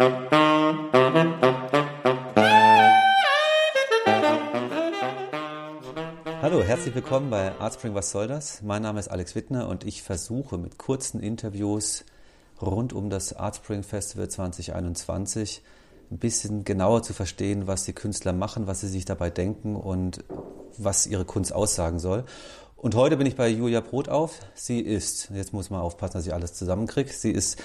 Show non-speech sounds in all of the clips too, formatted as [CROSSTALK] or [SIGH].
Hallo, herzlich willkommen bei Artspring Was soll das? Mein Name ist Alex Wittner und ich versuche mit kurzen Interviews rund um das Artspring Festival 2021 ein bisschen genauer zu verstehen, was die Künstler machen, was sie sich dabei denken und was ihre Kunst aussagen soll. Und heute bin ich bei Julia Brot auf. Sie ist, jetzt muss man aufpassen, dass ich alles zusammenkriege. Sie ist,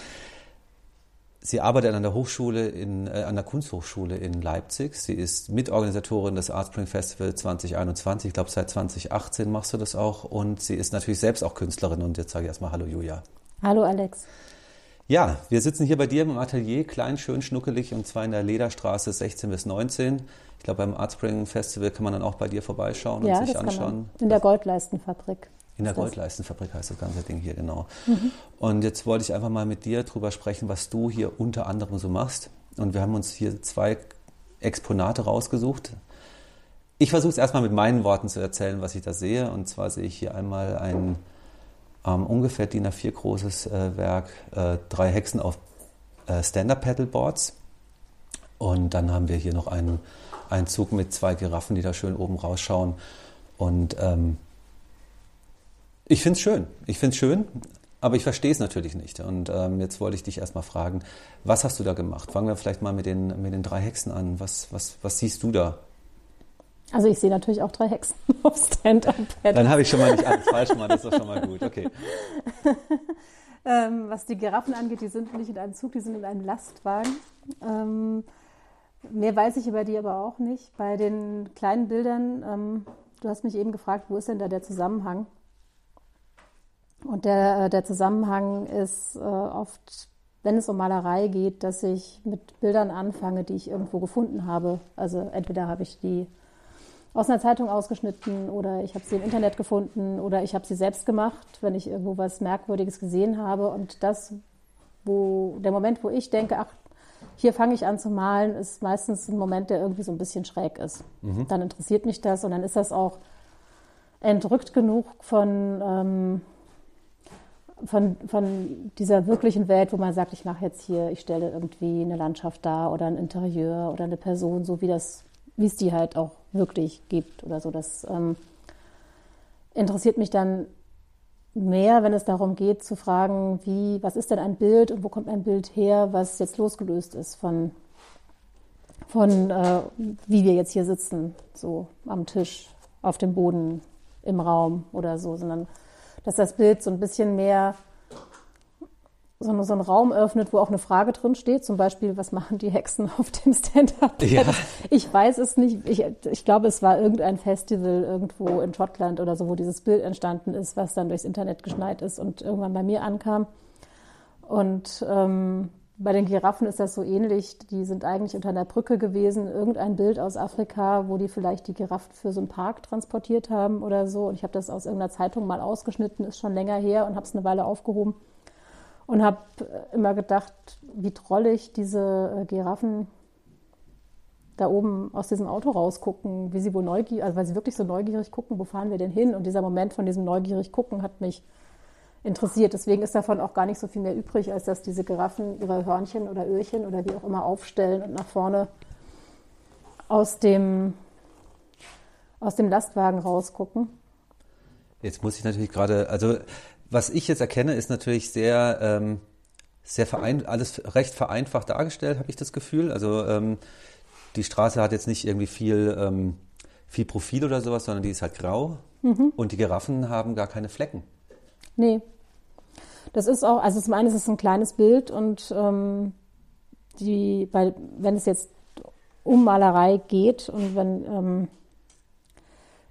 sie arbeitet an der Hochschule in, äh, an der Kunsthochschule in Leipzig. Sie ist Mitorganisatorin des Artspring Festival 2021. Ich glaube, seit 2018 machst du das auch. Und sie ist natürlich selbst auch Künstlerin. Und jetzt sage ich erstmal Hallo Julia. Hallo Alex. Ja, wir sitzen hier bei dir im Atelier, klein, schön, schnuckelig, und zwar in der Lederstraße 16 bis 19. Ich glaube, beim Artspring Festival kann man dann auch bei dir vorbeischauen ja, und sich das anschauen. Kann man. In der Goldleistenfabrik. In der Goldleistenfabrik heißt das ganze Ding hier, genau. Mhm. Und jetzt wollte ich einfach mal mit dir drüber sprechen, was du hier unter anderem so machst. Und wir haben uns hier zwei Exponate rausgesucht. Ich versuche es erstmal mit meinen Worten zu erzählen, was ich da sehe. Und zwar sehe ich hier einmal ein ähm, ungefähr DIN A4 großes äh, Werk, äh, drei Hexen auf äh, Stand-Up-Paddleboards. Und dann haben wir hier noch einen, einen Zug mit zwei Giraffen, die da schön oben rausschauen. Und ähm, ich finde es schön. Ich finde es schön, aber ich verstehe es natürlich nicht. Und ähm, jetzt wollte ich dich erstmal fragen, was hast du da gemacht? Fangen wir vielleicht mal mit den, mit den drei Hexen an. Was, was, was siehst du da? Also ich sehe natürlich auch drei Hexen [LAUGHS] auf Stand-Up. Dann habe ich schon mal nicht alles falsch gemacht, das ist doch schon mal gut. Okay. [LAUGHS] ähm, was die Giraffen angeht, die sind nicht in einem Zug, die sind in einem Lastwagen. Ähm, mehr weiß ich über die aber auch nicht. Bei den kleinen Bildern, ähm, du hast mich eben gefragt, wo ist denn da der Zusammenhang? Und der, äh, der Zusammenhang ist äh, oft, wenn es um Malerei geht, dass ich mit Bildern anfange, die ich irgendwo gefunden habe. Also entweder habe ich die aus einer Zeitung ausgeschnitten oder ich habe sie im Internet gefunden oder ich habe sie selbst gemacht, wenn ich irgendwo was Merkwürdiges gesehen habe. Und das, wo der Moment, wo ich denke, ach, hier fange ich an zu malen, ist meistens ein Moment, der irgendwie so ein bisschen schräg ist. Mhm. Dann interessiert mich das und dann ist das auch entrückt genug von, ähm, von, von dieser wirklichen Welt, wo man sagt, ich mache jetzt hier, ich stelle irgendwie eine Landschaft dar oder ein Interieur oder eine Person, so wie das wie es die halt auch wirklich gibt oder so. Das ähm, interessiert mich dann mehr, wenn es darum geht zu fragen, wie, was ist denn ein Bild und wo kommt ein Bild her, was jetzt losgelöst ist von, von äh, wie wir jetzt hier sitzen, so am Tisch, auf dem Boden, im Raum oder so, sondern dass das Bild so ein bisschen mehr so, so einen Raum öffnet, wo auch eine Frage drin steht, zum Beispiel, was machen die Hexen auf dem Stand-up? Ja. Ich weiß es nicht. Ich, ich glaube, es war irgendein Festival irgendwo in Schottland oder so, wo dieses Bild entstanden ist, was dann durchs Internet geschneit ist und irgendwann bei mir ankam. Und ähm, bei den Giraffen ist das so ähnlich. Die sind eigentlich unter einer Brücke gewesen. Irgendein Bild aus Afrika, wo die vielleicht die Giraffen für so einen Park transportiert haben oder so. Und ich habe das aus irgendeiner Zeitung mal ausgeschnitten, ist schon länger her und habe es eine Weile aufgehoben und habe immer gedacht, wie trollig diese äh, Giraffen da oben aus diesem Auto rausgucken, wie sie wohl neugierig, also weil sie wirklich so neugierig gucken, wo fahren wir denn hin? Und dieser Moment von diesem neugierig gucken hat mich interessiert. Deswegen ist davon auch gar nicht so viel mehr übrig, als dass diese Giraffen ihre Hörnchen oder Öhrchen oder wie auch immer aufstellen und nach vorne aus dem, aus dem Lastwagen rausgucken. Jetzt muss ich natürlich gerade, also was ich jetzt erkenne, ist natürlich sehr, ähm, sehr verein, alles recht vereinfacht dargestellt, habe ich das Gefühl. Also ähm, die Straße hat jetzt nicht irgendwie viel, ähm, viel Profil oder sowas, sondern die ist halt grau. Mhm. Und die Giraffen haben gar keine Flecken. Nee. Das ist auch, also zum einen ist es ein kleines Bild und ähm, die, weil, wenn es jetzt um Malerei geht und wenn ähm,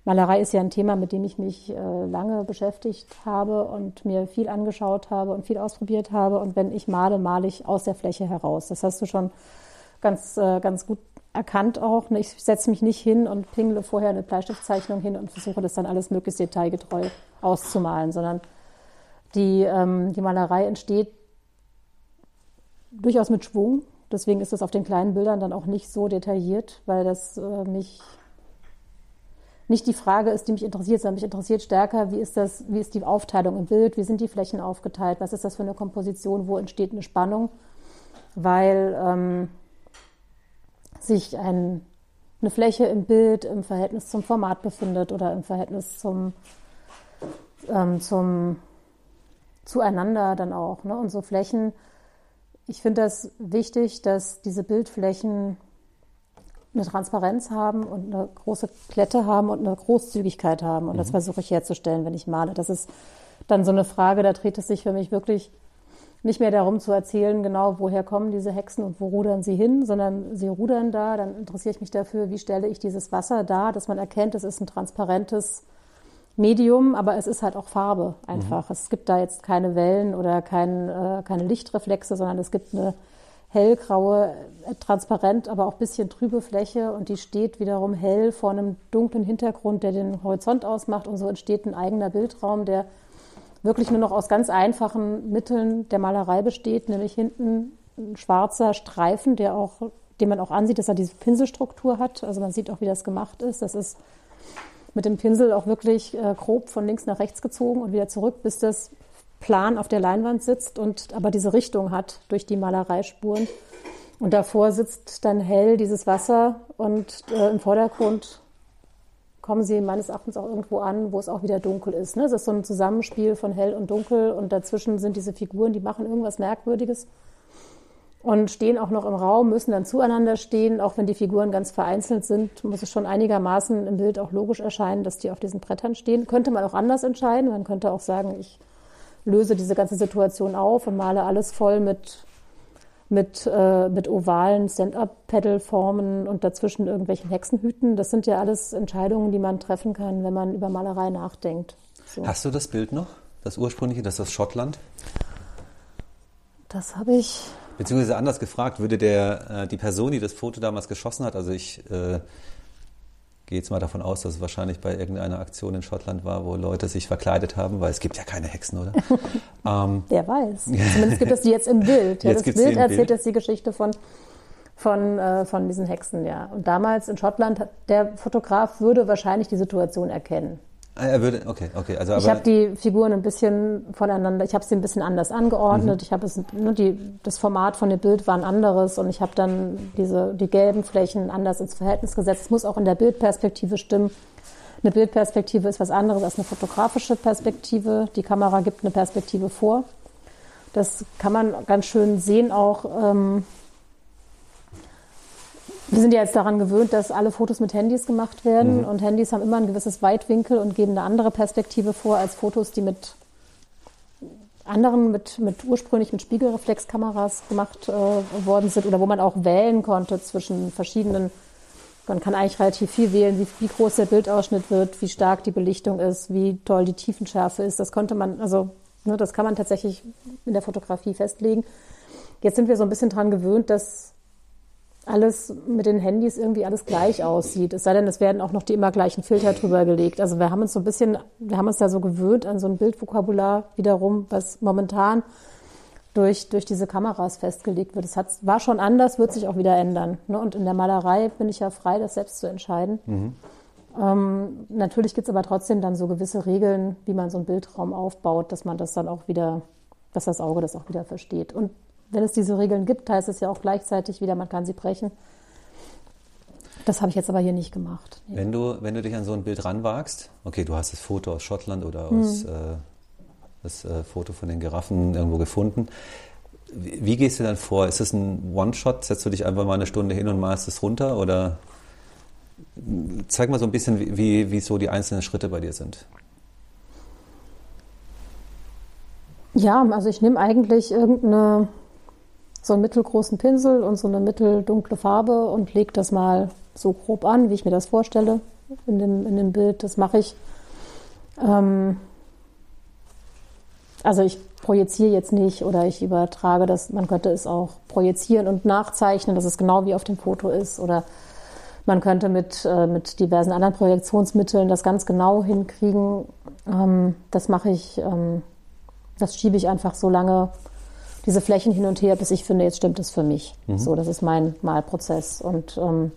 Malerei ist ja ein Thema, mit dem ich mich äh, lange beschäftigt habe und mir viel angeschaut habe und viel ausprobiert habe. Und wenn ich male, male ich aus der Fläche heraus. Das hast du schon ganz, äh, ganz gut erkannt auch. Ich setze mich nicht hin und pingle vorher eine Bleistiftzeichnung hin und versuche das dann alles möglichst detailgetreu auszumalen, sondern die, ähm, die Malerei entsteht durchaus mit Schwung. Deswegen ist das auf den kleinen Bildern dann auch nicht so detailliert, weil das äh, mich nicht die Frage ist, die mich interessiert, sondern mich interessiert stärker, wie ist das, wie ist die Aufteilung im Bild, wie sind die Flächen aufgeteilt, was ist das für eine Komposition, wo entsteht eine Spannung weil ähm, sich ein, eine Fläche im Bild im Verhältnis zum Format befindet oder im Verhältnis zum, ähm, zum zueinander dann auch. Ne? Und so Flächen, ich finde das wichtig, dass diese Bildflächen eine Transparenz haben und eine große Klette haben und eine Großzügigkeit haben. Und mhm. das versuche ich herzustellen, wenn ich male. Das ist dann so eine Frage, da dreht es sich für mich wirklich nicht mehr darum zu erzählen, genau woher kommen diese Hexen und wo rudern sie hin, sondern sie rudern da, dann interessiere ich mich dafür, wie stelle ich dieses Wasser dar, dass man erkennt, es ist ein transparentes Medium, aber es ist halt auch Farbe einfach. Mhm. Es gibt da jetzt keine Wellen oder kein, äh, keine Lichtreflexe, sondern es gibt eine hellgraue, äh, transparent, aber auch ein bisschen trübe Fläche und die steht wiederum hell vor einem dunklen Hintergrund, der den Horizont ausmacht und so entsteht ein eigener Bildraum, der wirklich nur noch aus ganz einfachen Mitteln der Malerei besteht, nämlich hinten ein schwarzer Streifen, der auch, den man auch ansieht, dass er diese Pinselstruktur hat. Also man sieht auch, wie das gemacht ist. Das ist mit dem Pinsel auch wirklich äh, grob von links nach rechts gezogen und wieder zurück, bis das plan auf der Leinwand sitzt und aber diese Richtung hat durch die Malereispuren. Und davor sitzt dann hell dieses Wasser und äh, im Vordergrund kommen sie meines Erachtens auch irgendwo an, wo es auch wieder dunkel ist. Ne? Es ist so ein Zusammenspiel von hell und dunkel und dazwischen sind diese Figuren, die machen irgendwas Merkwürdiges und stehen auch noch im Raum, müssen dann zueinander stehen. Auch wenn die Figuren ganz vereinzelt sind, muss es schon einigermaßen im Bild auch logisch erscheinen, dass die auf diesen Brettern stehen. Könnte man auch anders entscheiden. Man könnte auch sagen, ich löse diese ganze Situation auf und male alles voll mit mit, äh, mit ovalen Stand-up-Pedal-Formen und dazwischen irgendwelchen Hexenhüten. Das sind ja alles Entscheidungen, die man treffen kann, wenn man über Malerei nachdenkt. So. Hast du das Bild noch? Das ursprüngliche, das ist aus Schottland? Das habe ich. Beziehungsweise anders gefragt, würde der, äh, die Person, die das Foto damals geschossen hat, also ich äh, gehe jetzt mal davon aus, dass es wahrscheinlich bei irgendeiner Aktion in Schottland war, wo Leute sich verkleidet haben, weil es gibt ja keine Hexen, oder? [LAUGHS] ähm, Wer weiß. [LAUGHS] Zumindest gibt es die jetzt im Bild. Ja, das Bild erzählt Bild. jetzt die Geschichte von, von, äh, von diesen Hexen, ja. Und damals in Schottland, der Fotograf würde wahrscheinlich die Situation erkennen. Ah, er würde, okay, okay. Also, ich habe die Figuren ein bisschen voneinander, ich habe sie ein bisschen anders angeordnet. Mhm. Ich habe es, ne, die, das Format von dem Bild war ein anderes und ich habe dann diese, die gelben Flächen anders ins Verhältnis gesetzt. Es muss auch in der Bildperspektive stimmen. Eine Bildperspektive ist was anderes als eine fotografische Perspektive. Die Kamera gibt eine Perspektive vor. Das kann man ganz schön sehen auch. Ähm, wir sind ja jetzt daran gewöhnt, dass alle Fotos mit Handys gemacht werden mhm. und Handys haben immer ein gewisses Weitwinkel und geben eine andere Perspektive vor als Fotos, die mit anderen, mit, mit ursprünglich mit Spiegelreflexkameras gemacht äh, worden sind oder wo man auch wählen konnte zwischen verschiedenen. Man kann eigentlich relativ viel wählen, wie, wie groß der Bildausschnitt wird, wie stark die Belichtung ist, wie toll die Tiefenschärfe ist. Das konnte man, also ne, das kann man tatsächlich in der Fotografie festlegen. Jetzt sind wir so ein bisschen daran gewöhnt, dass alles mit den Handys irgendwie alles gleich aussieht. Es sei denn, es werden auch noch die immer gleichen Filter drüber gelegt. Also wir haben uns so ein bisschen, wir haben uns da so gewöhnt an so ein Bildvokabular wiederum, was momentan durch, durch diese Kameras festgelegt wird. Es hat, war schon anders, wird sich auch wieder ändern. Ne? Und in der Malerei bin ich ja frei, das selbst zu entscheiden. Mhm. Ähm, natürlich gibt es aber trotzdem dann so gewisse Regeln, wie man so einen Bildraum aufbaut, dass man das dann auch wieder, dass das Auge das auch wieder versteht. Und wenn es diese Regeln gibt, heißt es ja auch gleichzeitig wieder, man kann sie brechen. Das habe ich jetzt aber hier nicht gemacht. Nee. Wenn, du, wenn du dich an so ein Bild ranwagst, okay, du hast das Foto aus Schottland oder aus, hm. äh, das äh, Foto von den Giraffen irgendwo gefunden. Wie, wie gehst du dann vor? Ist es ein One-Shot? Setzt du dich einfach mal eine Stunde hin und malst es runter? Oder zeig mal so ein bisschen, wie, wie so die einzelnen Schritte bei dir sind. Ja, also ich nehme eigentlich irgendeine so einen mittelgroßen Pinsel und so eine mitteldunkle Farbe und lege das mal so grob an, wie ich mir das vorstelle in dem, in dem Bild. Das mache ich. Ähm, also ich projiziere jetzt nicht oder ich übertrage das, man könnte es auch projizieren und nachzeichnen, dass es genau wie auf dem Foto ist. Oder man könnte mit, äh, mit diversen anderen Projektionsmitteln das ganz genau hinkriegen. Ähm, das mache ich, ähm, das schiebe ich einfach so lange diese Flächen hin und her, bis ich finde, jetzt stimmt es für mich. Mhm. So, das ist mein Malprozess. Und ähm,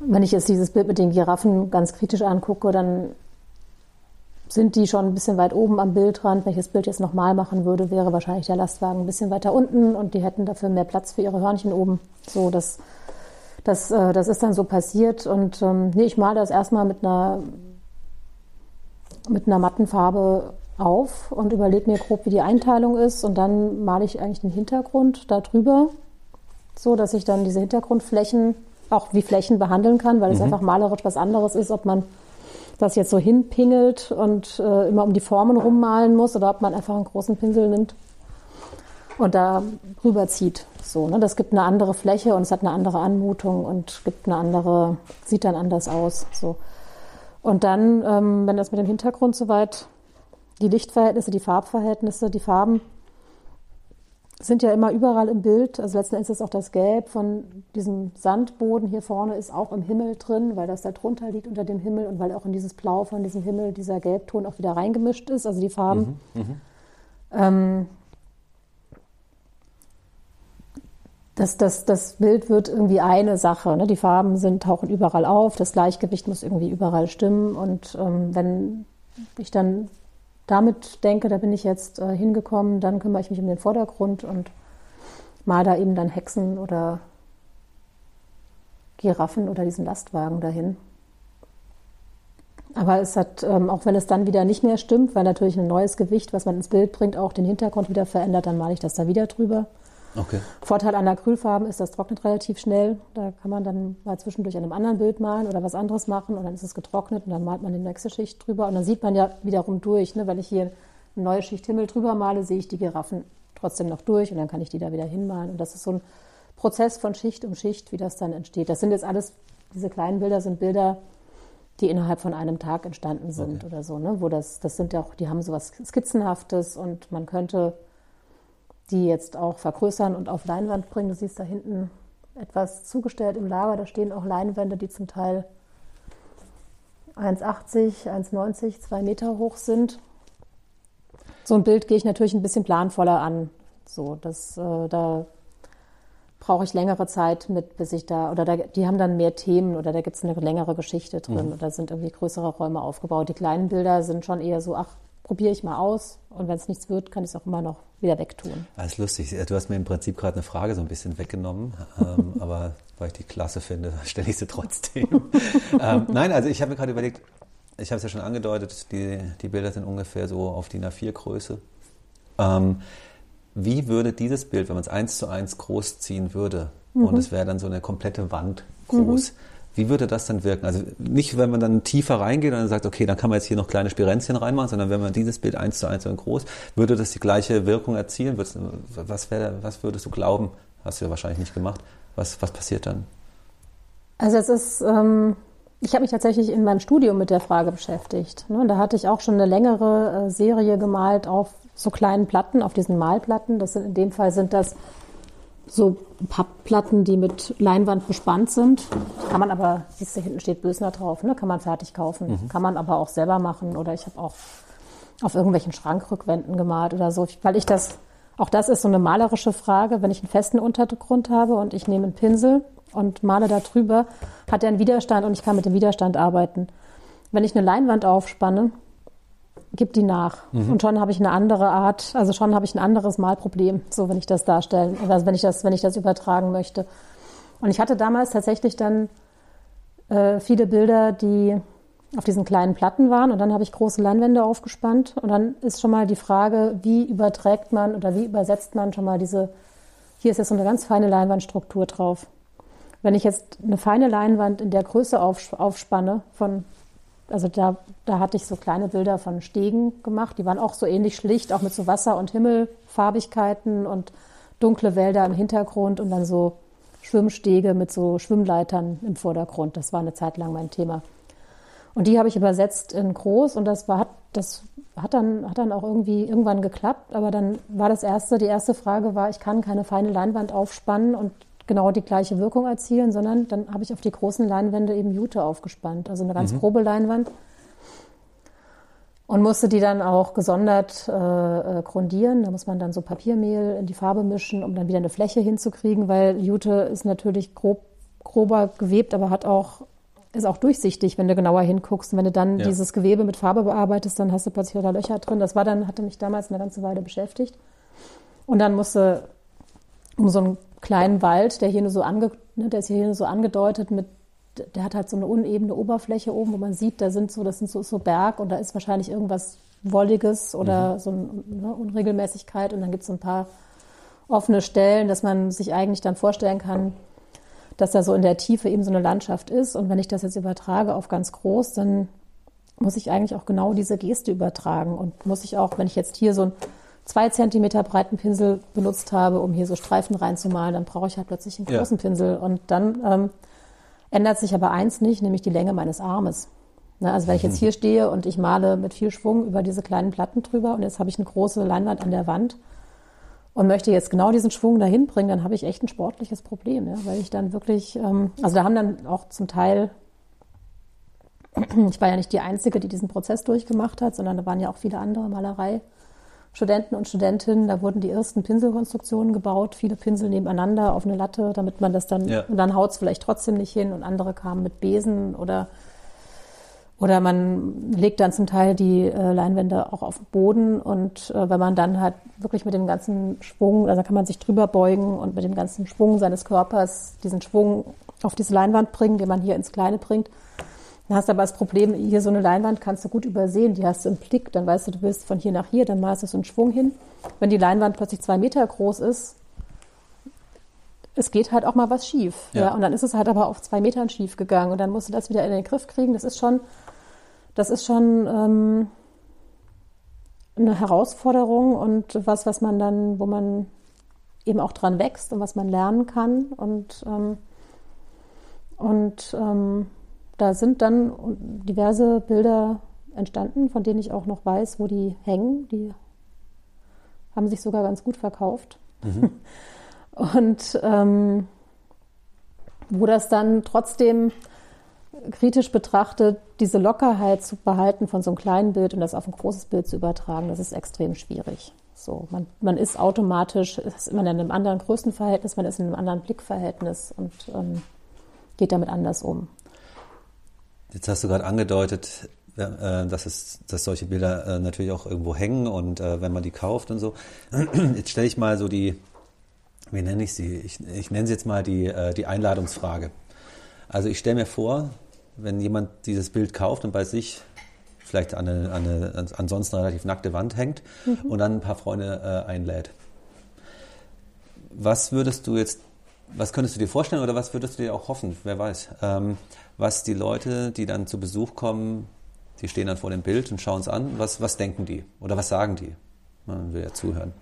wenn ich jetzt dieses Bild mit den Giraffen ganz kritisch angucke, dann sind die schon ein bisschen weit oben am Bildrand. Wenn ich das Bild jetzt nochmal machen würde, wäre wahrscheinlich der Lastwagen ein bisschen weiter unten und die hätten dafür mehr Platz für ihre Hörnchen oben. So, das, das, äh, das ist dann so passiert. Und ähm, nee, ich male das erstmal mit einer, mit einer matten Farbe auf und überlege mir grob, wie die Einteilung ist. Und dann male ich eigentlich den Hintergrund darüber, so dass ich dann diese Hintergrundflächen auch wie Flächen behandeln kann, weil es mhm. einfach malerisch was anderes ist, ob man das jetzt so hinpingelt und äh, immer um die Formen rummalen muss oder ob man einfach einen großen Pinsel nimmt und da rüberzieht. So, ne? Das gibt eine andere Fläche und es hat eine andere Anmutung und gibt eine andere, sieht dann anders aus. So. Und dann, ähm, wenn das mit dem Hintergrund soweit, die Lichtverhältnisse, die Farbverhältnisse, die Farben sind ja immer überall im Bild. Also letzten Endes ist auch das Gelb von diesem Sandboden hier vorne ist auch im Himmel drin, weil das da drunter liegt unter dem Himmel und weil auch in dieses Blau von diesem Himmel dieser Gelbton auch wieder reingemischt ist, also die Farben. Mhm, mhm. ähm, das, das, das Bild wird irgendwie eine Sache. Ne? Die Farben sind, tauchen überall auf, das Gleichgewicht muss irgendwie überall stimmen. Und ähm, wenn ich dann damit denke, da bin ich jetzt äh, hingekommen, dann kümmere ich mich um den Vordergrund und mal da eben dann Hexen oder Giraffen oder diesen Lastwagen dahin. Aber es hat, ähm, auch wenn es dann wieder nicht mehr stimmt, weil natürlich ein neues Gewicht, was man ins Bild bringt, auch den Hintergrund wieder verändert, dann male ich das da wieder drüber. Okay. Vorteil an Acrylfarben ist, das trocknet relativ schnell. Da kann man dann mal zwischendurch an einem anderen Bild malen oder was anderes machen und dann ist es getrocknet und dann malt man die nächste Schicht drüber und dann sieht man ja wiederum durch. Ne? Wenn ich hier eine neue Schicht Himmel drüber male, sehe ich die Giraffen trotzdem noch durch und dann kann ich die da wieder hinmalen. Und das ist so ein Prozess von Schicht um Schicht, wie das dann entsteht. Das sind jetzt alles, diese kleinen Bilder sind Bilder, die innerhalb von einem Tag entstanden sind okay. oder so, ne? Wo das, das sind ja auch, die haben so was Skizzenhaftes und man könnte die jetzt auch vergrößern und auf Leinwand bringen. Du siehst da hinten etwas zugestellt im Lager. Da stehen auch Leinwände, die zum Teil 1,80, 1,90, 2 Meter hoch sind. So ein Bild gehe ich natürlich ein bisschen planvoller an. So, das, äh, da brauche ich längere Zeit mit, bis ich da, oder da, die haben dann mehr Themen oder da gibt es eine längere Geschichte drin mhm. oder sind irgendwie größere Räume aufgebaut. Die kleinen Bilder sind schon eher so, ach, probiere ich mal aus und wenn es nichts wird, kann ich es auch immer noch wieder wegtun. Das ist lustig. Du hast mir im Prinzip gerade eine Frage so ein bisschen weggenommen, ähm, [LAUGHS] aber weil ich die klasse finde, [LAUGHS] stelle ich sie trotzdem. ähm, nein, also ich habe mir gerade überlegt, ich habe es ja schon angedeutet, die, die Bilder sind ungefähr so auf DIN A4-Größe. Ähm, wie würde dieses Bild, wenn man es eins zu eins groß ziehen würde, mhm. und es wäre dann so eine komplette Wand groß, mhm. Wie würde das dann wirken? Also nicht, wenn man dann tiefer reingeht und dann sagt, okay, dann kann man jetzt hier noch kleine Spirenzchen reinmachen, sondern wenn man dieses Bild eins zu eins so groß, würde das die gleiche Wirkung erzielen? Was, wär, was würdest du glauben? Hast du ja wahrscheinlich nicht gemacht. Was, was passiert dann? Also es ist, ähm, ich habe mich tatsächlich in meinem Studium mit der Frage beschäftigt. Ne? Da hatte ich auch schon eine längere äh, Serie gemalt auf so kleinen Platten, auf diesen Malplatten. Das sind in dem Fall sind das so Pappplatten, die mit Leinwand bespannt sind. Kann man aber, siehst du, hinten steht Bösner drauf, ne? kann man fertig kaufen. Mhm. Kann man aber auch selber machen oder ich habe auch auf irgendwelchen Schrankrückwänden gemalt oder so, weil ich das, auch das ist so eine malerische Frage, wenn ich einen festen Untergrund habe und ich nehme einen Pinsel und male da drüber, hat er einen Widerstand und ich kann mit dem Widerstand arbeiten. Wenn ich eine Leinwand aufspanne, gib die nach. Mhm. Und schon habe ich eine andere Art, also schon habe ich ein anderes Malproblem, so wenn ich das darstellen, also wenn ich das, wenn ich das übertragen möchte. Und ich hatte damals tatsächlich dann äh, viele Bilder, die auf diesen kleinen Platten waren und dann habe ich große Leinwände aufgespannt und dann ist schon mal die Frage, wie überträgt man oder wie übersetzt man schon mal diese, hier ist jetzt so eine ganz feine Leinwandstruktur drauf. Wenn ich jetzt eine feine Leinwand in der Größe aufspanne von also da, da hatte ich so kleine Bilder von Stegen gemacht. Die waren auch so ähnlich schlicht, auch mit so Wasser- und Himmelfarbigkeiten und dunkle Wälder im Hintergrund und dann so Schwimmstege mit so Schwimmleitern im Vordergrund. Das war eine Zeit lang mein Thema. Und die habe ich übersetzt in groß und das war, das hat dann, hat dann auch irgendwie irgendwann geklappt. Aber dann war das erste, die erste Frage war, ich kann keine feine Leinwand aufspannen und genau die gleiche Wirkung erzielen, sondern dann habe ich auf die großen Leinwände eben Jute aufgespannt, also eine ganz mhm. grobe Leinwand. Und musste die dann auch gesondert äh, äh, grundieren. Da muss man dann so Papiermehl in die Farbe mischen, um dann wieder eine Fläche hinzukriegen, weil Jute ist natürlich grob, grober gewebt, aber hat auch ist auch durchsichtig, wenn du genauer hinguckst. Und wenn du dann Ja. dieses Gewebe mit Farbe bearbeitest, dann hast du plötzlich da Löcher drin. Das war dann, hatte mich damals eine ganze Weile beschäftigt. Und dann musste um so einen kleinen Wald, der hier nur so ange, ne, der ist hier nur so angedeutet mit, der hat halt so eine unebene Oberfläche oben, wo man sieht, da sind so, das sind so, so Berg und da ist wahrscheinlich irgendwas Wolliges oder so eine ne, Unregelmäßigkeit und dann gibt es so ein paar offene Stellen, dass man sich eigentlich dann vorstellen kann, dass da so in der Tiefe eben so eine Landschaft ist. Und wenn ich das jetzt übertrage auf ganz groß, dann muss ich eigentlich auch genau diese Geste übertragen. Und muss ich auch, wenn ich jetzt hier so einen zwei Zentimeter breiten Pinsel benutzt habe, um hier so Streifen reinzumalen, dann brauche ich halt plötzlich einen Ja. großen Pinsel. Und dann ähm, ändert sich aber eins nicht, nämlich die Länge meines Armes. Ne, also wenn ich jetzt hier stehe und ich male mit viel Schwung über diese kleinen Platten drüber und jetzt habe ich eine große Leinwand an der Wand und möchte jetzt genau diesen Schwung dahin bringen, dann habe ich echt ein sportliches Problem, ja, weil ich dann wirklich, ähm, also da haben dann auch zum Teil, [CLEARS THROAT] ich war ja nicht die Einzige, die diesen Prozess durchgemacht hat, sondern da waren ja auch viele andere Malerei-Studenten und Studentinnen. Da wurden die ersten Pinselkonstruktionen gebaut, viele Pinsel nebeneinander auf eine Latte, damit man das dann, Ja. und dann haut es vielleicht trotzdem nicht hin und andere kamen mit Besen oder oder man legt dann zum Teil die äh, Leinwände auch auf den Boden und äh, wenn man dann halt wirklich mit dem ganzen Schwung, also kann man sich drüber beugen und mit dem ganzen Schwung seines Körpers diesen Schwung auf diese Leinwand bringen, den man hier ins Kleine bringt. Dann hast du aber das Problem, hier so eine Leinwand kannst du gut übersehen, die hast du im Blick, dann weißt du, du willst von hier nach hier, dann malst du so einen Schwung hin. Wenn die Leinwand plötzlich zwei Meter groß ist, es geht halt auch mal was schief. Ja. Ja. und dann ist es halt aber auf zwei Metern schief gegangen und dann musst du das wieder in den Griff kriegen. Das ist schon, das ist schon ähm, eine Herausforderung und was, was man dann, wo man eben auch dran wächst und was man lernen kann. Und, ähm, und ähm, da sind dann diverse Bilder entstanden, von denen ich auch noch weiß, wo die hängen. Die haben sich sogar ganz gut verkauft. [LAUGHS] Und ähm, wo das dann trotzdem kritisch betrachtet, diese Lockerheit zu behalten von so einem kleinen Bild und das auf ein großes Bild zu übertragen, das ist extrem schwierig. So, man, man ist automatisch, ist man in einem anderen Größenverhältnis, man ist in einem anderen Blickverhältnis und ähm, geht damit anders um. Jetzt hast du gerade angedeutet, äh, dass, es, dass solche Bilder äh, natürlich auch irgendwo hängen und äh, wenn man die kauft und so. [CLEARS THROAT] Jetzt stelle ich mal so die, wie nenne ich sie? Ich, ich nenne sie jetzt mal die, die Einladungsfrage. Also ich stelle mir vor, wenn jemand dieses Bild kauft und bei sich vielleicht an eine, an eine ansonsten relativ nackte Wand hängt und dann ein paar Freunde äh, einlädt. Was würdest du jetzt, was könntest du dir vorstellen oder was würdest du dir auch hoffen, wer weiß, ähm, was die Leute, die dann zu Besuch kommen, die stehen dann vor dem Bild und schauen es an, was, was denken die oder was sagen die? Man will ja zuhören.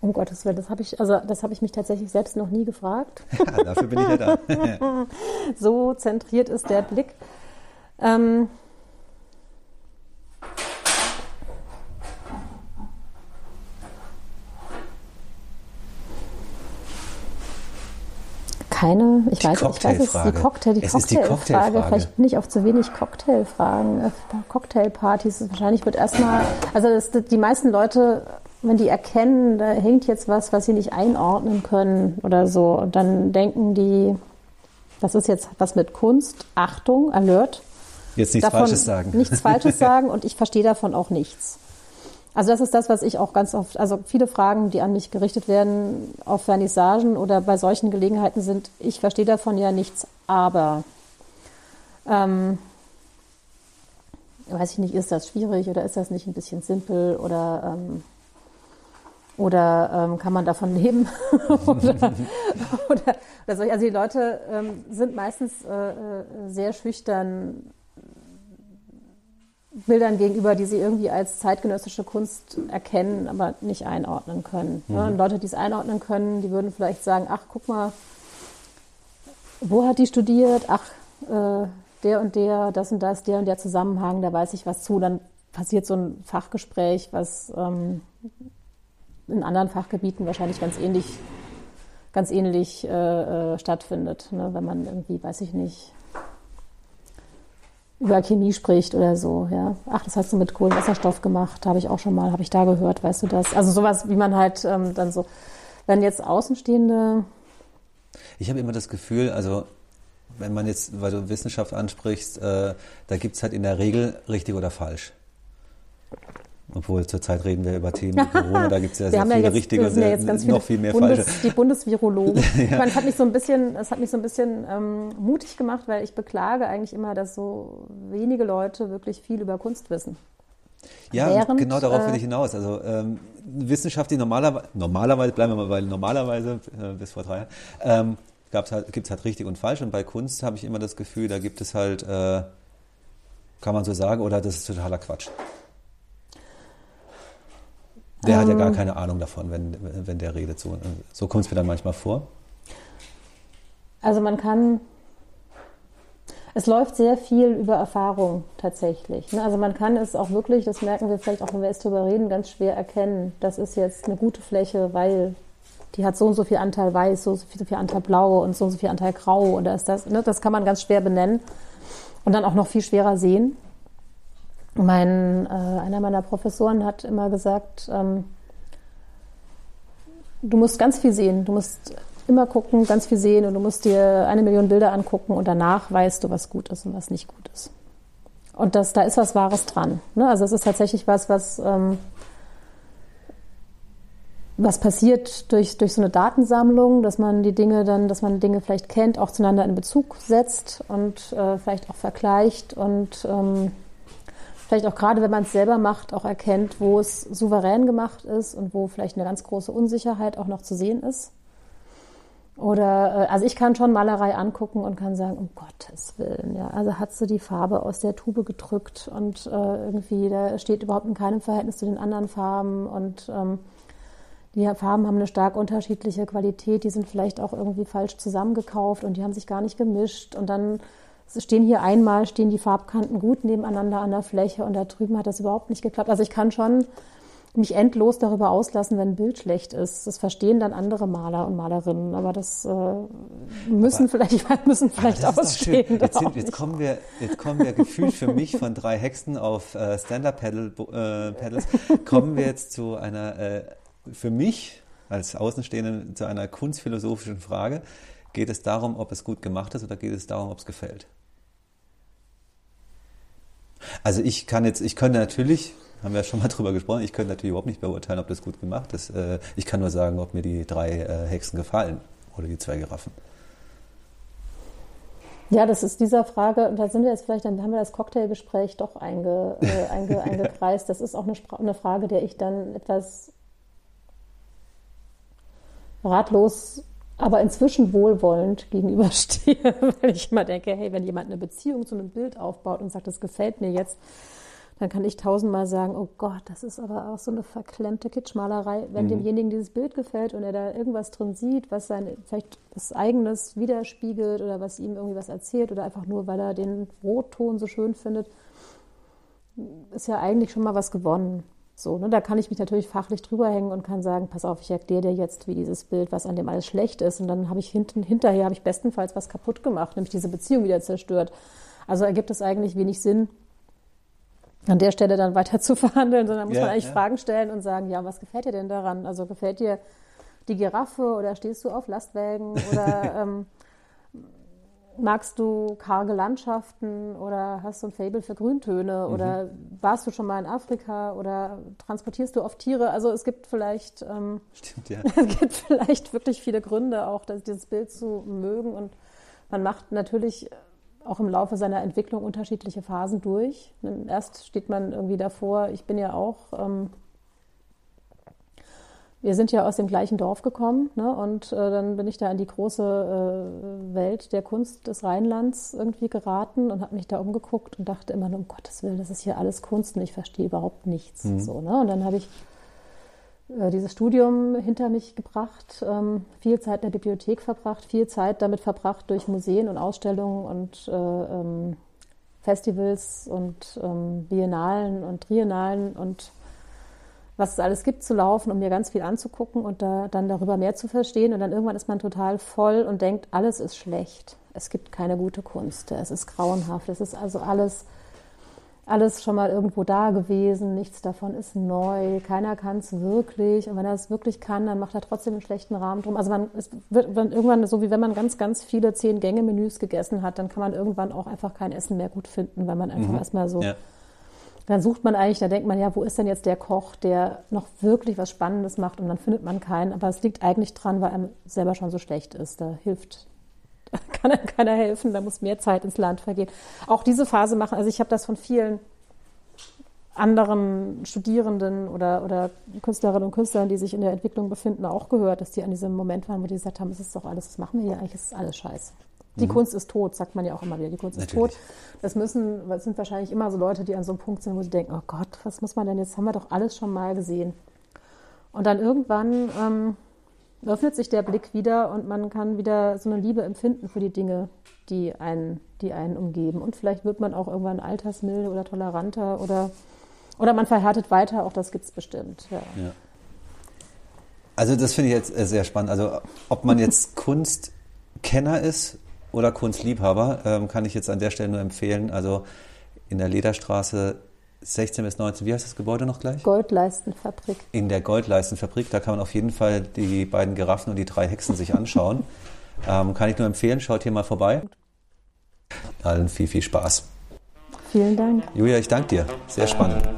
Um Gottes Willen, das habe ich, also das habe ich mich tatsächlich selbst noch nie gefragt. [LAUGHS] Ja, dafür bin ich ja da. [LAUGHS] so zentriert ist der Blick. Ähm, keine, ich Die weiß, ich weiß es, die Cocktailfrage. Cocktail, die Es ist die Cocktailfrage. Cocktailfrage. Vielleicht bin ich auf zu wenig Cocktailfragen, äh, Cocktailpartys. Wahrscheinlich wird erstmal, also das, die meisten Leute, wenn die erkennen, da hängt jetzt was, was sie nicht einordnen können oder so, und dann denken die, das ist jetzt was mit Kunst, Achtung, Alert. Jetzt nichts davon Falsches sagen. Nichts Falsches [LAUGHS] sagen und ich verstehe davon auch nichts. Also das ist das, was ich auch ganz oft, also viele Fragen, die an mich gerichtet werden auf Vernissagen oder bei solchen Gelegenheiten sind, ich verstehe davon ja nichts, aber ähm, weiß ich nicht, ist das schwierig oder ist das nicht ein bisschen simpel oder ähm, oder ähm, kann man davon [LAUGHS] leben? oder, oder, oder solch, also die Leute ähm, sind meistens äh, äh, sehr schüchtern Bildern gegenüber, die sie irgendwie als zeitgenössische Kunst erkennen, aber nicht einordnen können. Mhm. Und Leute, die es einordnen können, die würden vielleicht sagen, ach, guck mal, wo hat die studiert? Ach, äh, der und der, das und das, der und der Zusammenhang, da weiß ich was zu. Dann passiert so ein Fachgespräch, was ähm, in anderen Fachgebieten wahrscheinlich ganz ähnlich, ganz ähnlich äh, äh, stattfindet. Ne? Wenn man irgendwie, weiß ich nicht, über Chemie spricht oder so, ja. Ach, das hast du mit Kohlenwasserstoff gemacht, habe ich auch schon mal, habe ich da gehört, weißt du das? Also sowas, wie man halt ähm, dann so, wenn jetzt Außenstehende, Ich habe immer das Gefühl, also wenn man jetzt, weil du Wissenschaft ansprichst, äh, da gibt es halt in der Regel richtig oder falsch. Obwohl zurzeit reden wir über Themen wie [LAUGHS] Corona, da gibt es ja sehr viele ja jetzt, richtige und sehr, ja noch viel mehr Bundes, falsche. Die Bundesvirologen. [LAUGHS] ja. meine, hat mich so ein bisschen, es hat mich so ein bisschen ähm, mutig gemacht, weil ich beklage eigentlich immer, dass so wenige Leute wirklich viel über Kunst wissen. Ja, Während, genau darauf will ich äh, hinaus. Also ähm, Wissenschaft, die normalerweise, normalerweise, bleiben wir mal bei normalerweise, äh, bis vor drei Jahren, ähm, halt, gibt es halt richtig und falsch. Und bei Kunst habe ich immer das Gefühl, da gibt es halt, äh, kann man so sagen, oder das ist totaler Quatsch. Der ähm, hat ja gar ähm. keine Ahnung davon, wenn, wenn der redet. So, so kommt es mir dann manchmal vor. Also man kann, es läuft sehr viel über Erfahrung tatsächlich. Ne? Also man kann es auch wirklich, das merken wir vielleicht auch, wenn wir jetzt drüber reden, ganz schwer erkennen. Das ist jetzt eine gute Fläche, weil die hat so und so viel Anteil weiß, so und so viel Anteil blau und so und so viel Anteil grau oder ist das, ne? das kann man ganz schwer benennen und dann auch noch viel schwerer sehen. Mein, äh, einer meiner Professoren hat immer gesagt, ähm, du musst ganz viel sehen, du musst immer gucken, ganz viel sehen und du musst dir eine Million Bilder angucken und danach weißt du, was gut ist und was nicht gut ist. Und das, da ist was Wahres dran. Ne? Also es ist tatsächlich was, was, ähm, was passiert durch, durch so eine Datensammlung, dass man die Dinge dann, dass man Dinge vielleicht kennt, auch zueinander in Bezug setzt und äh, vielleicht auch vergleicht und ähm, vielleicht auch gerade, wenn man es selber macht, auch erkennt, wo es souverän gemacht ist und wo vielleicht eine ganz große Unsicherheit auch noch zu sehen ist. Oder, äh, also ich kann schon Malerei angucken und kann sagen, um Gottes Willen, ja, also hat sie die Farbe aus der Tube gedrückt und äh, irgendwie, da steht überhaupt in keinem Verhältnis zu den anderen Farben und ähm, die Farben haben eine stark unterschiedliche Qualität, die sind vielleicht auch irgendwie falsch zusammengekauft und die haben sich gar nicht gemischt und dann stehen hier einmal, stehen die Farbkanten gut nebeneinander an der Fläche und da drüben hat das überhaupt nicht geklappt. Also ich kann schon mich endlos darüber auslassen, wenn ein Bild schlecht ist. Das verstehen dann andere Maler und Malerinnen, aber das äh, müssen aber, vielleicht, [LAUGHS] müssen vielleicht ausstehen. Jetzt, sind, jetzt, kommen wir, jetzt kommen wir gefühlt für mich von drei Hexen auf äh, Stand-Up-Pedals, äh, kommen wir jetzt zu einer, äh, für mich als Außenstehenden, zu einer kunstphilosophischen Frage. Geht es darum, ob es gut gemacht ist oder geht es darum, ob es gefällt? Also ich kann jetzt, ich könnte natürlich, haben wir ja schon mal [LAUGHS] drüber gesprochen, ich könnte natürlich überhaupt nicht beurteilen, ob das gut gemacht ist. Äh, ich kann nur sagen, ob mir die drei äh, Hexen gefallen oder die zwei Giraffen. Ja, das ist dieser Frage, und da sind wir jetzt vielleicht, dann haben wir das Cocktailgespräch doch einge, äh, [LAUGHS] einge, eingekreist. Das ist auch eine, eine Frage, der ich dann etwas ratlos aber inzwischen wohlwollend gegenüberstehe, [LAUGHS] weil ich immer denke, hey, wenn jemand eine Beziehung zu einem Bild aufbaut und sagt, das gefällt mir jetzt, dann kann ich tausendmal sagen, oh Gott, das ist aber auch so eine verklemmte Kitschmalerei. Wenn mhm. demjenigen dieses Bild gefällt und er da irgendwas drin sieht, was sein vielleicht was eigenes widerspiegelt oder was ihm irgendwie was erzählt oder einfach nur, weil er den Rotton so schön findet, ist ja eigentlich schon mal was gewonnen. So, ne, da kann ich mich natürlich fachlich drüber hängen und kann sagen, pass auf, ich erkläre dir jetzt, wie dieses Bild, was an dem alles schlecht ist. Und dann habe ich hinten, hinterher habe ich bestenfalls was kaputt gemacht, nämlich diese Beziehung wieder zerstört. Also ergibt es eigentlich wenig Sinn, an der Stelle dann weiter zu [LAUGHS] verhandeln, sondern muss ja, man eigentlich ja. Fragen stellen und sagen, ja, was gefällt dir denn daran? Also gefällt dir die Giraffe oder stehst du auf Lastwägen oder [LAUGHS] ähm, magst du karge Landschaften oder hast du ein Fable für Grüntöne mhm. oder warst du schon mal in Afrika oder transportierst du oft Tiere? Also es gibt vielleicht, ähm, [LAUGHS] Stimmt, ja. es gibt vielleicht wirklich viele Gründe auch, dass dieses Bild zu mögen und man macht natürlich auch im Laufe seiner Entwicklung unterschiedliche Phasen durch. Erst steht man irgendwie davor, ich bin ja auch ähm, wir sind ja aus dem gleichen Dorf gekommen ne? und äh, dann bin ich da in die große äh, Welt der Kunst des Rheinlands irgendwie geraten und habe mich da umgeguckt und dachte immer nur, um Gottes Willen, das ist hier alles Kunst und ich verstehe überhaupt nichts. Mhm. So, ne? Und dann habe ich äh, dieses Studium hinter mich gebracht, ähm, viel Zeit in der Bibliothek verbracht, viel Zeit damit verbracht durch Museen und Ausstellungen und äh, ähm, Festivals und ähm, Biennalen und Triennalen und was es alles gibt zu laufen, um mir ganz viel anzugucken und da, dann darüber mehr zu verstehen. Und dann irgendwann ist man total voll und denkt, alles ist schlecht. Es gibt keine gute Kunst. Es ist grauenhaft. Es ist also alles, alles schon mal irgendwo da gewesen, nichts davon ist neu, keiner kann es wirklich. Und wenn er es wirklich kann, dann macht er trotzdem einen schlechten Rahmen drum. Also man es wird dann irgendwann so, wie wenn man ganz, ganz viele Zehn-Gänge-Menüs gegessen hat, dann kann man irgendwann auch einfach kein Essen mehr gut finden, weil man einfach mhm. erstmal so. Ja. Dann sucht man eigentlich, da denkt man, ja, wo ist denn jetzt der Koch, der noch wirklich was Spannendes macht und dann findet man keinen. Aber es liegt eigentlich dran, weil einem selber schon so schlecht ist. Da hilft [LAUGHS] kann einem keiner helfen, da muss mehr Zeit ins Land vergehen. Auch diese Phase machen, also ich habe das von vielen anderen Studierenden oder, oder Künstlerinnen und Künstlern, die sich in der Entwicklung befinden, auch gehört, dass die an diesem Moment waren, wo die gesagt haben, es ist doch alles, was machen wir hier eigentlich, es ist alles scheiße. Die mhm. Kunst ist tot, sagt man ja auch immer wieder, die Kunst Natürlich. ist tot. Das müssen, das sind wahrscheinlich immer so Leute, die an so einem Punkt sind, wo sie denken, oh Gott, was muss man denn jetzt, haben wir doch alles schon mal gesehen. Und dann irgendwann ähm, öffnet sich der Blick wieder und man kann wieder so eine Liebe empfinden für die Dinge, die einen, die einen umgeben. Und vielleicht wird man auch irgendwann altersmilde oder toleranter oder, oder man verhärtet weiter, auch das gibt es bestimmt. Ja. ja. Also das finde ich jetzt äh, sehr spannend. Also ob man jetzt [LAUGHS] Kunstkenner ist oder Kunstliebhaber, ähm, kann ich jetzt an der Stelle nur empfehlen. Also in der Lederstraße 16 bis 19, wie heißt das Gebäude noch gleich? Goldleistenfabrik. In der Goldleistenfabrik, da kann man auf jeden Fall die beiden Giraffen und die drei Hexen sich anschauen. [LAUGHS] ähm, kann ich nur empfehlen, schaut hier mal vorbei. Allen viel, viel Spaß. Vielen Dank. Julia, ich danke dir. Sehr spannend.